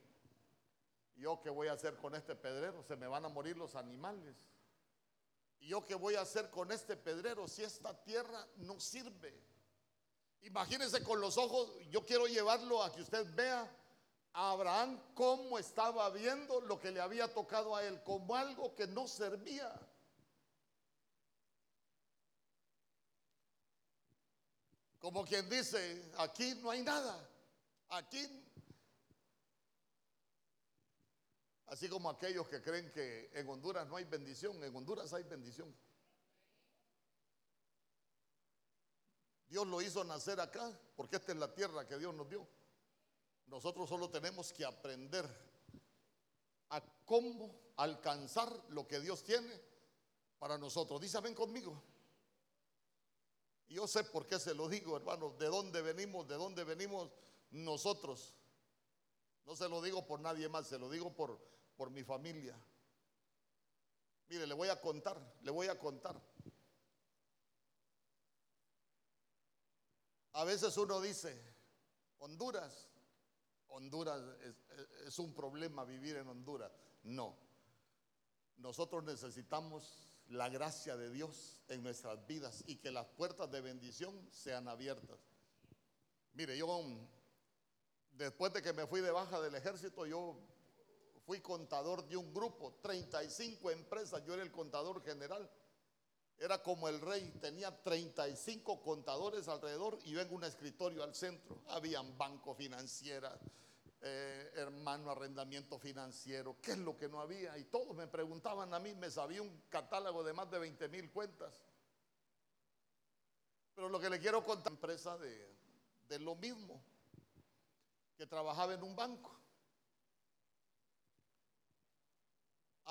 ¿Yo qué voy a hacer con este pedrero? Se me van a morir los animales. ¿Y yo qué voy a hacer con este pedrero si esta tierra no sirve? Imagínense con los ojos, yo quiero llevarlo a que usted vea a Abraham cómo estaba viendo lo que le había tocado a él como algo que no servía. Como quien dice, aquí no hay nada, aquí Así como aquellos que creen que en Honduras no hay bendición, en Honduras hay bendición. Dios lo hizo nacer acá porque esta es la tierra que Dios nos dio. Nosotros solo tenemos que aprender a cómo alcanzar lo que Dios tiene para nosotros. Dice, ven conmigo. Yo sé por qué se lo digo, hermanos, de dónde venimos, de dónde venimos nosotros. No se lo digo por nadie más, se lo digo por, por mi familia. Mire, le voy a contar, le voy a contar. A veces uno dice, Honduras, Honduras es, un problema vivir en Honduras. No, nosotros necesitamos la gracia de Dios en nuestras vidas y que las puertas de bendición sean abiertas. Mire, yo después de que me fui de baja del ejército, yo fui contador de un grupo, 35 empresas, yo era el contador general. Era como el rey, tenía 35 contadores alrededor y yo un escritorio al centro. Habían banco financiera, eh, hermano arrendamiento financiero, ¿qué es lo que no había? Y todos me preguntaban a mí, me sabía un catálogo de más de 20 mil cuentas. Pero lo que le quiero contar, empresa de, de lo mismo, que trabajaba en un banco.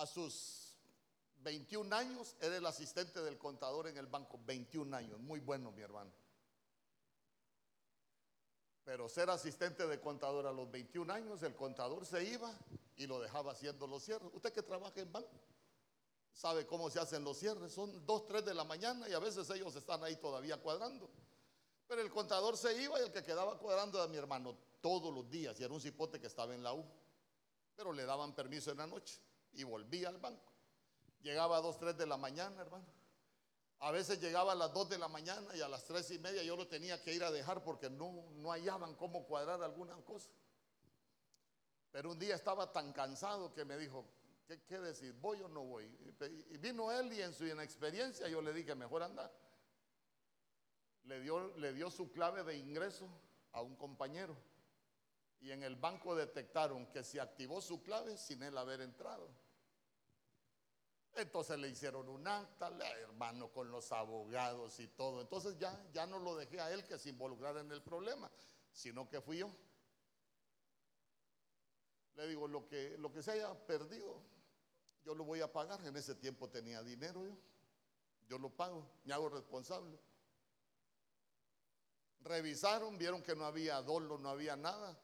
A sus 21 años era el asistente del contador en el banco. 21 años, muy bueno mi hermano. Pero ser asistente de contador a los 21 años, el contador se iba y lo dejaba haciendo los cierres. Usted que trabaja en banco, sabe cómo se hacen los cierres. Son 2, 3 de la mañana y a veces ellos están ahí todavía cuadrando. Pero el contador se iba y el que quedaba cuadrando era mi hermano todos los días. Y era un cipote que estaba en la U. Pero le daban permiso en la noche y volvía al banco. Llegaba a 2, 3 de la mañana, hermano. A veces llegaba a las 2 de la mañana y a las 3 y media yo lo tenía que ir a dejar porque no, no hallaban cómo cuadrar alguna cosa. Pero un día estaba tan cansado que me dijo, ¿qué, qué decir? ¿Voy o no voy? Y vino él y en su inexperiencia yo le dije, mejor anda. Le dio, le dio su clave de ingreso a un compañero. Y en el banco detectaron que se activó su clave sin él haber entrado. Entonces le hicieron un acta, hermano, con los abogados y todo. Entonces ya, ya no lo dejé a él que se involucrara en el problema, sino que fui yo. Le digo, lo que, lo que se haya perdido, yo lo voy a pagar. En ese tiempo tenía dinero yo. Yo lo pago, me hago responsable. Revisaron, vieron que no había dolo, no había nada,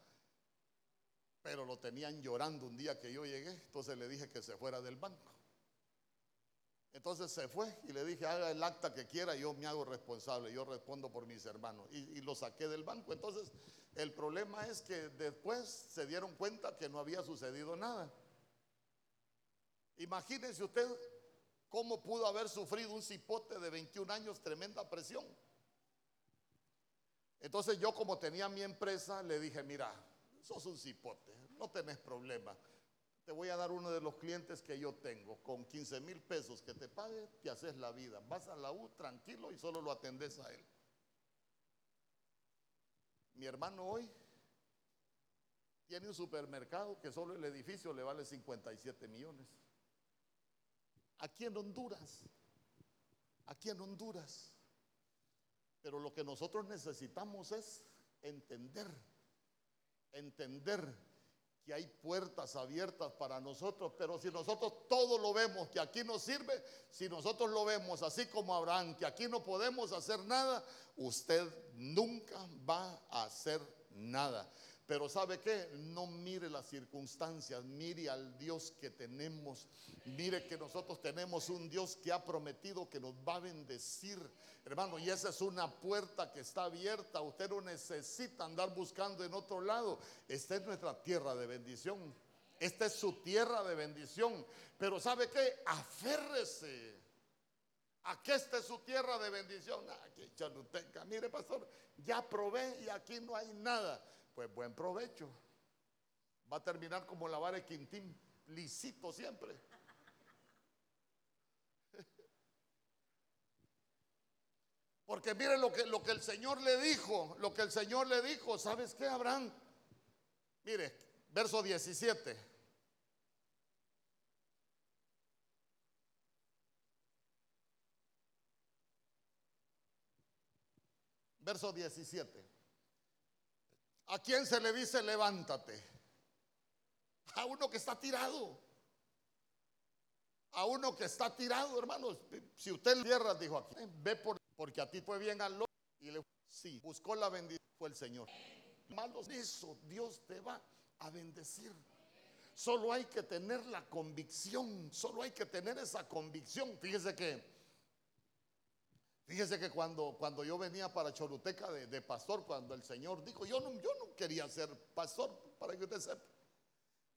pero lo tenían llorando un día que yo llegué. Entonces le dije que se fuera del banco. Entonces se fue y le dije, haga el acta que quiera, yo me hago responsable, yo respondo por mis hermanos. Y, lo saqué del banco. Entonces el problema es que después se dieron cuenta que no había sucedido nada. Imagínense usted cómo pudo haber sufrido un cipote de 21 años tremenda presión. Entonces yo como tenía mi empresa, le dije, mira, sos un cipote, no tenés problema te voy a dar uno de los clientes que yo tengo. Con 15 mil pesos que te pague, te haces la vida. Vas a la U tranquilo y solo lo atendes a él. Mi hermano hoy tiene un supermercado que solo el edificio le vale 57 millones. Aquí en Honduras, aquí en Honduras. Pero lo que nosotros necesitamos es entender, entender que hay puertas abiertas para nosotros, pero si nosotros todo lo vemos que aquí nos sirve, si nosotros lo vemos así como Abraham, que aquí no podemos hacer nada, usted nunca va a hacer nada. Pero ¿sabe qué? No mire las circunstancias, mire al Dios que tenemos. Mire que nosotros tenemos un Dios que ha prometido que nos va a bendecir. Hermano, y esa es una puerta que está abierta. Usted no necesita andar buscando en otro lado. Esta es nuestra tierra de bendición. Esta es su tierra de bendición. Pero ¿sabe qué? Aférrese. A que esta es su tierra de bendición. Aquí, chaluteca. Mire, pastor, ya probé y aquí no hay nada pues buen provecho. Va a terminar como lavar el quintín, lisito siempre. Porque mire lo que, lo que el Señor le dijo, lo que el Señor le dijo, ¿sabes qué, Abraham? Mire, verso 17. Verso 17. ¿A quién se le dice levántate? A uno que está tirado. A uno que está tirado, hermanos. Si usted tierra, dijo aquí, ve por, porque a ti fue bien al loco. Y le sí, buscó la bendición, fue el Señor. Malos, eso Dios te va a bendecir. Solo hay que tener la convicción, solo hay que tener esa convicción. Fíjese que Fíjese que cuando, cuando yo venía para Choluteca de, pastor, cuando el Señor dijo, yo no, yo no quería ser pastor, para que usted sepa.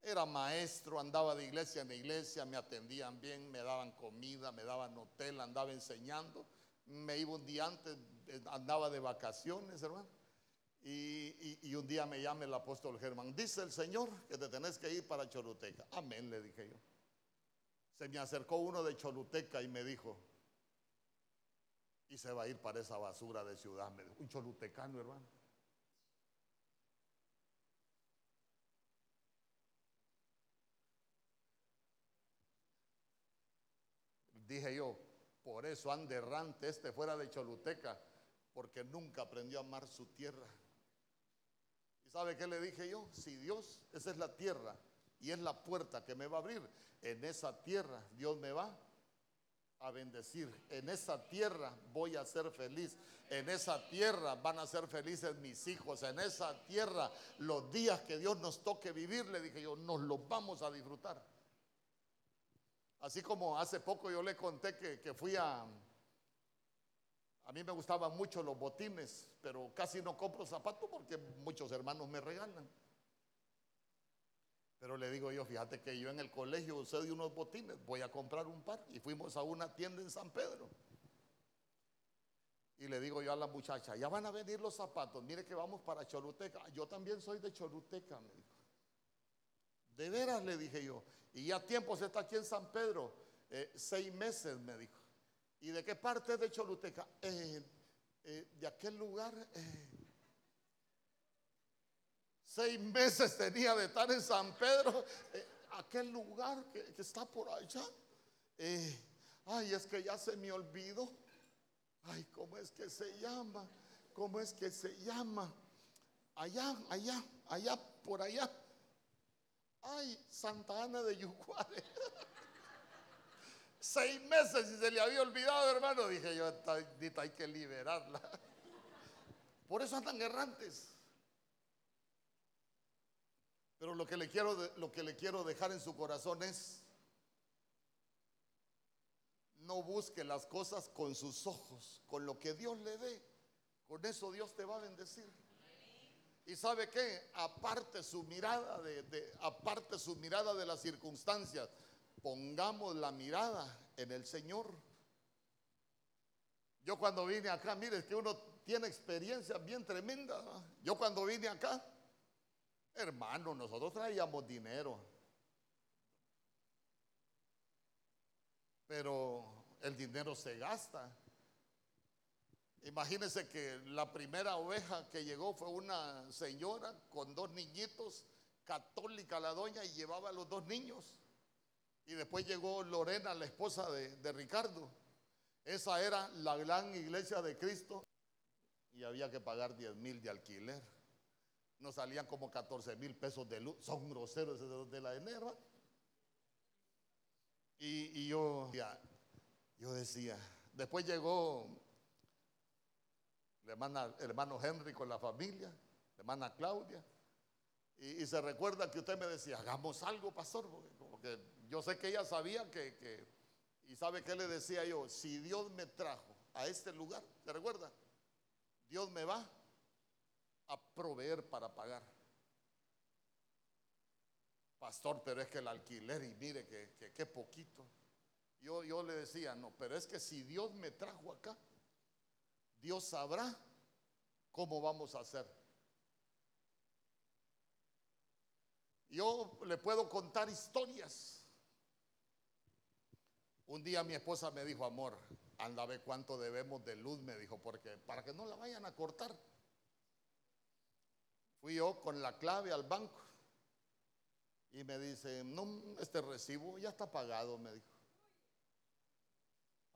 Era maestro, andaba de iglesia en iglesia, me atendían bien, me daban comida, me daban hotel, andaba enseñando. Me iba un día antes, eh, andaba de vacaciones, hermano. Y, y, un día me llama el apóstol Germán, dice el Señor que te tenés que ir para Choluteca. Amén, le dije yo. Se me acercó uno de Choluteca y me dijo, y se va a ir para esa basura de ciudad. Un cholutecano, hermano. Dije yo, por eso ande errante este fuera de Choluteca, porque nunca aprendió a amar su tierra. ¿Y sabe qué le dije yo? Si Dios, esa es la tierra y es la puerta que me va a abrir, en esa tierra Dios me va a bendecir. En esa tierra voy a ser feliz. En esa tierra van a ser felices mis hijos. En esa tierra los días que Dios nos toque vivir, le dije yo, nos los vamos a disfrutar. Así como hace poco yo le conté que, que fui a... A mí me gustaban mucho los botines, pero casi no compro zapatos porque muchos hermanos me regalan. Pero le digo yo, fíjate que yo en el colegio usé de unos botines, voy a comprar un par. Y fuimos a una tienda en San Pedro. Y le digo yo a la muchacha, ya van a venir los zapatos, mire que vamos para Choluteca. Yo también soy de Choluteca, me dijo. De veras, le dije yo. Y ya tiempo se está aquí en San Pedro, eh, seis meses, me dijo. ¿Y de qué parte de Choluteca? Eh, eh, de aquel lugar. Seis meses tenía de estar en San Pedro, eh, aquel lugar que, está por allá. Eh, ay, es que ya se me olvidó. Ay, ¿cómo es que se llama? ¿Cómo es que se llama? Allá, allá, allá, por allá. Ay, Santa Ana de Yucuare. Seis meses y se le había olvidado, hermano. Dije yo, hay que liberarla. Por eso andan errantes. Pero lo que le quiero, lo que le quiero dejar en su corazón es, no busque las cosas con sus ojos, con lo que Dios le dé. Con eso Dios te va a bendecir. Y sabe qué, aparte su mirada de, aparte su mirada de las circunstancias, pongamos la mirada en el Señor. Yo cuando vine acá, mire, es que uno tiene experiencias bien tremendas. Yo cuando vine acá, Hermano, nosotros traíamos dinero. Pero el dinero se gasta. Imagínense que la primera oveja que llegó fue una señora con dos niñitos, católica la doña, y llevaba a los dos niños. Y después llegó Lorena, la esposa de, de Ricardo. Esa era la gran iglesia de Cristo y había que pagar 10 mil de alquiler nos salían como 14 mil pesos de luz. Son groseros esos de la enero. Y, yo, yo decía, después llegó hermana, hermano Henry con la familia, la hermana Claudia. Y, se recuerda que usted me decía, hagamos algo, pastor, porque, yo sé que ella sabía que, y sabe que le decía yo, si Dios me trajo a este lugar, ¿se recuerda? Dios me va para pagar. Pastor, pero es que el alquiler, y mire que, que, poquito. Yo, yo le decía, no, pero es que si Dios me trajo acá, Dios sabrá cómo vamos a hacer. Yo le puedo contar historias. Un día mi esposa me dijo, amor, anda a ver cuánto debemos de luz, me dijo, porque para que no la vayan a cortar. Fui yo con la clave al banco y me dice, no, este recibo ya está pagado, me dijo.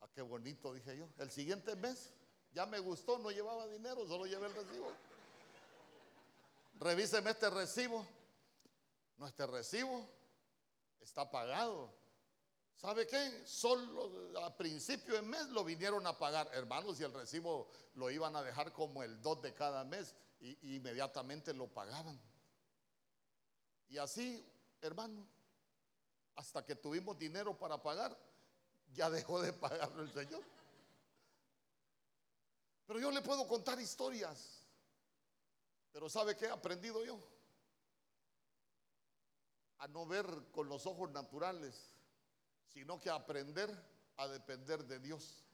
Ah, qué bonito, dije yo. El siguiente mes ya me gustó, no llevaba dinero, solo llevé el recibo. Revíseme este recibo. No, este recibo está pagado. ¿Sabe qué? Solo a principio de mes lo vinieron a pagar. Hermanos, y el recibo lo iban a dejar como el 2 de cada mes y, inmediatamente lo pagaban. Y así, hermano, hasta que tuvimos dinero para pagar, ya dejó de pagarlo el Señor. Pero yo le puedo contar historias. Pero ¿sabe qué he aprendido yo? A no ver con los ojos naturales, sino que aprender a depender de Dios.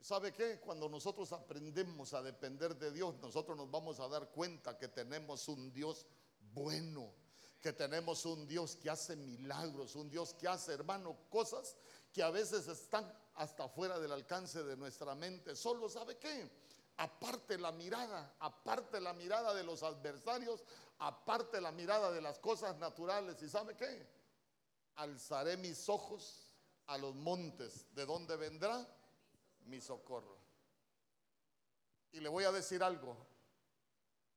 ¿Sabe qué? Cuando nosotros aprendemos a depender de Dios, nosotros nos vamos a dar cuenta que tenemos un Dios bueno, que tenemos un Dios que hace milagros, un Dios que hace, hermano, cosas que a veces están hasta fuera del alcance de nuestra mente. Solo, ¿sabe qué? Aparte la mirada, aparte la mirada de los adversarios, aparte la mirada de las cosas naturales. ¿Y sabe qué? Alzaré mis ojos a los montes. ¿De dónde vendrá? Mi socorro. Y le voy a decir algo,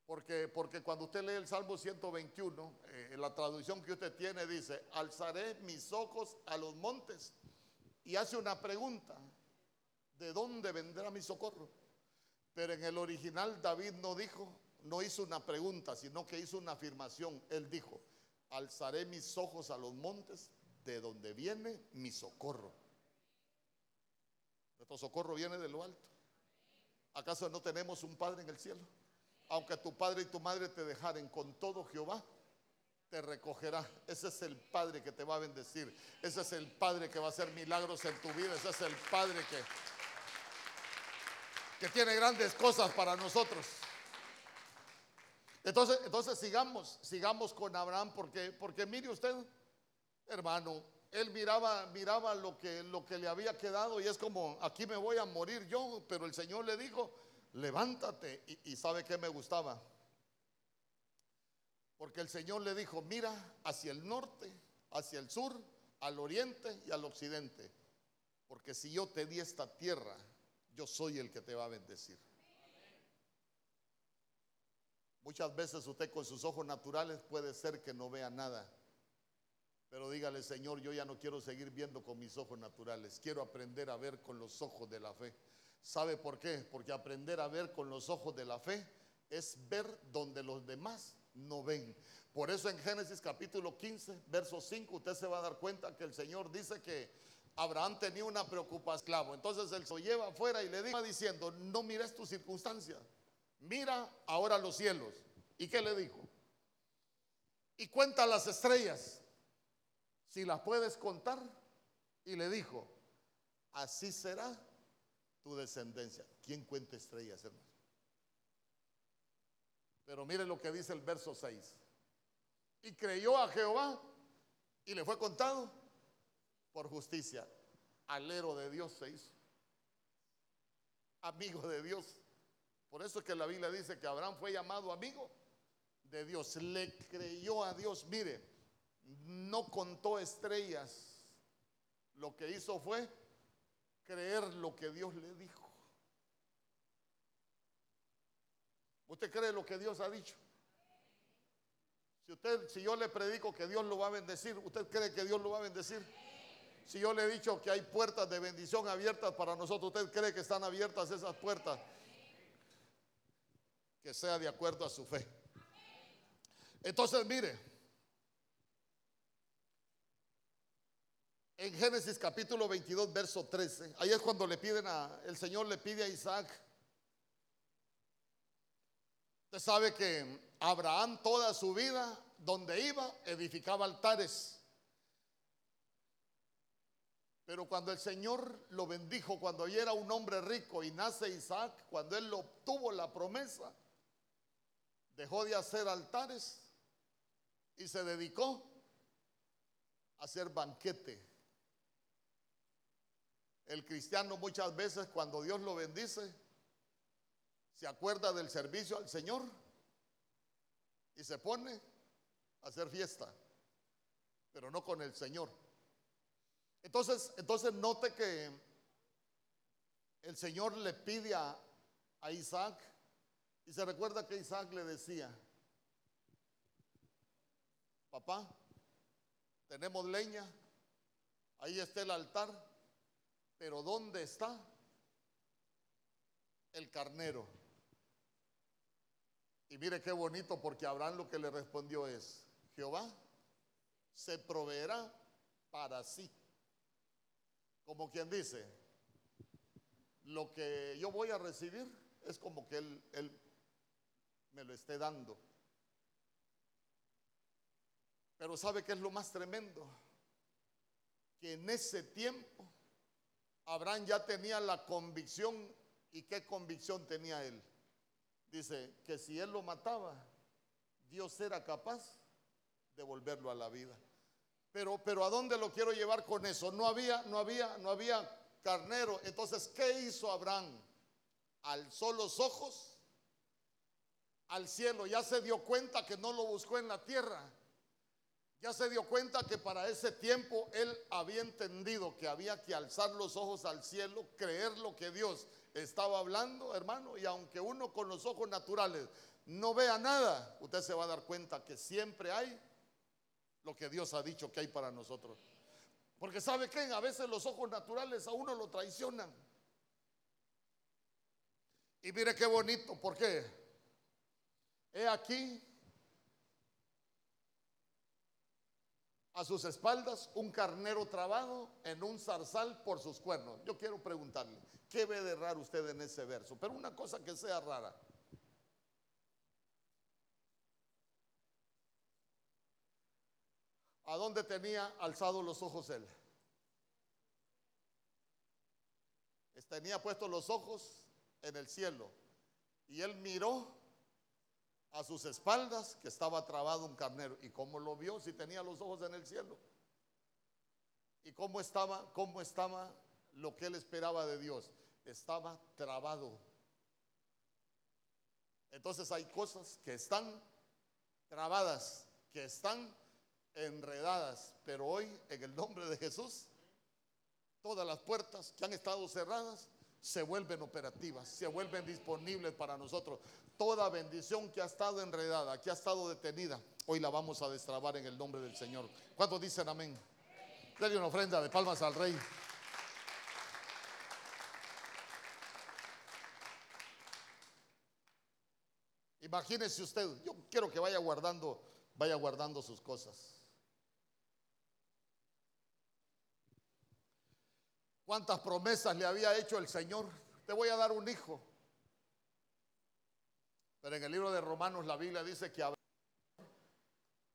porque, porque cuando usted lee el Salmo 121, eh, en la traducción que usted tiene dice, alzaré mis ojos a los montes. y hace una pregunta, ¿de dónde vendrá mi socorro? Pero en el original David no dijo, no hizo una pregunta, sino que hizo una afirmación. Él dijo, alzaré mis ojos a los montes, de donde viene mi socorro. Nuestro socorro viene de lo alto. ¿Acaso no tenemos un Padre en el cielo? Aunque tu padre y tu madre te dejaren con todo Jehová, te recogerá. Ese es el Padre que te va a bendecir. Ese es el Padre que va a hacer milagros en tu vida. Ese es el Padre que, que tiene grandes cosas para nosotros. Entonces, entonces sigamos, sigamos con Abraham, porque, porque mire usted, hermano, él miraba, miraba lo que, lo que le había quedado y es como, aquí me voy a morir yo, pero el Señor le dijo, levántate. Y, y sabe que me gustaba. Porque el Señor le dijo, mira hacia el norte, hacia el sur, al oriente y al occidente. Porque si yo te di esta tierra, yo soy el que te va a bendecir. Muchas veces usted con sus ojos naturales puede ser que no vea nada. Pero dígale, Señor, yo ya no quiero seguir viendo con mis ojos naturales. Quiero aprender a ver con los ojos de la fe. ¿Sabe por qué? Porque aprender a ver con los ojos de la fe es ver donde los demás no ven. Por eso en Génesis capítulo 15, verso 5, usted se va a dar cuenta que el Señor dice que Abraham tenía una preocupación esclavo. Entonces él se lleva afuera y le dice diciendo, no mires tu circunstancia, mira ahora los cielos. ¿Y qué le dijo? Y cuenta las estrellas, si las puedes contar. Y le dijo, así será tu descendencia. ¿Quién cuenta estrellas, hermano? Pero mire lo que dice el verso 6. Y creyó a Jehová y le fue contado por justicia. Alero de Dios se hizo. Amigo de Dios. Por eso es que la Biblia dice que Abraham fue llamado amigo de Dios. Le creyó a Dios. Mire, no contó estrellas. Lo que hizo fue creer lo que Dios le dijo. ¿Usted cree lo que Dios ha dicho? Si usted, si yo le predico que Dios lo va a bendecir, ¿usted cree que Dios lo va a bendecir? Si yo le he dicho que hay puertas de bendición abiertas para nosotros, ¿usted cree que están abiertas esas puertas? Que sea de acuerdo a su fe. Entonces, mire, en Génesis capítulo 22, verso 13, ahí es cuando le piden a, el Señor le pide a Isaac Usted sabe que Abraham toda su vida, donde iba, edificaba altares. Pero cuando el Señor lo bendijo, cuando ya era un hombre rico y nace Isaac, cuando él obtuvo la promesa, dejó de hacer altares y se dedicó a hacer banquete. El cristiano muchas veces cuando Dios lo bendice, se acuerda del servicio al Señor y se pone a hacer fiesta, pero no con el Señor. Entonces, entonces note que el Señor le pide a, a Isaac y se recuerda que Isaac le decía, papá, tenemos leña, ahí está el altar, pero ¿dónde está el carnero? Y mire qué bonito porque Abraham lo que le respondió es, Jehová se proveerá para sí. Como quien dice, lo que yo voy a recibir es como que él, él me lo esté dando. Pero ¿sabe qué es lo más tremendo? Que en ese tiempo Abraham ya tenía la convicción. ¿Y qué convicción tenía él? dice que si él lo mataba, Dios era capaz de volverlo a la vida. Pero, pero ¿a dónde lo quiero llevar con eso? No había, no había, no había carnero. Entonces, ¿qué hizo Abraham? Alzó los ojos al cielo. Ya se dio cuenta que no lo buscó en la tierra. Ya se dio cuenta que para ese tiempo él había entendido que había que alzar los ojos al cielo, creer lo que Dios estaba hablando, hermano, y aunque uno con los ojos naturales no vea nada, usted se va a dar cuenta que siempre hay lo que Dios ha dicho que hay para nosotros. Porque sabe que a veces los ojos naturales a uno lo traicionan. Y mire qué bonito, ¿por qué? He aquí a sus espaldas un carnero trabado en un zarzal por sus cuernos. Yo quiero preguntarle, ¿qué ve de raro usted en ese verso? Pero una cosa que sea rara. ¿A dónde tenía alzados los ojos él? Tenía puestos los ojos en el cielo y él miró a sus espaldas que estaba trabado un carnero. ¿Y cómo lo vio si tenía los ojos en el cielo? ¿Y cómo estaba, cómo estaba lo que él esperaba de Dios? Estaba trabado. Entonces hay cosas que están trabadas, que están enredadas, pero hoy en el nombre de Jesús, todas las puertas que han estado cerradas se vuelven operativas, se vuelven disponibles para nosotros. Toda bendición que ha estado enredada, que ha estado detenida, hoy la vamos a destrabar en el nombre del Señor. ¿Cuántos dicen amén? Dale una ofrenda de palmas al Rey. Imagínese usted, yo quiero que vaya guardando, vaya guardando sus cosas. Cuántas promesas le había hecho el Señor. Te voy a dar un hijo. Pero en el libro de Romanos la Biblia dice que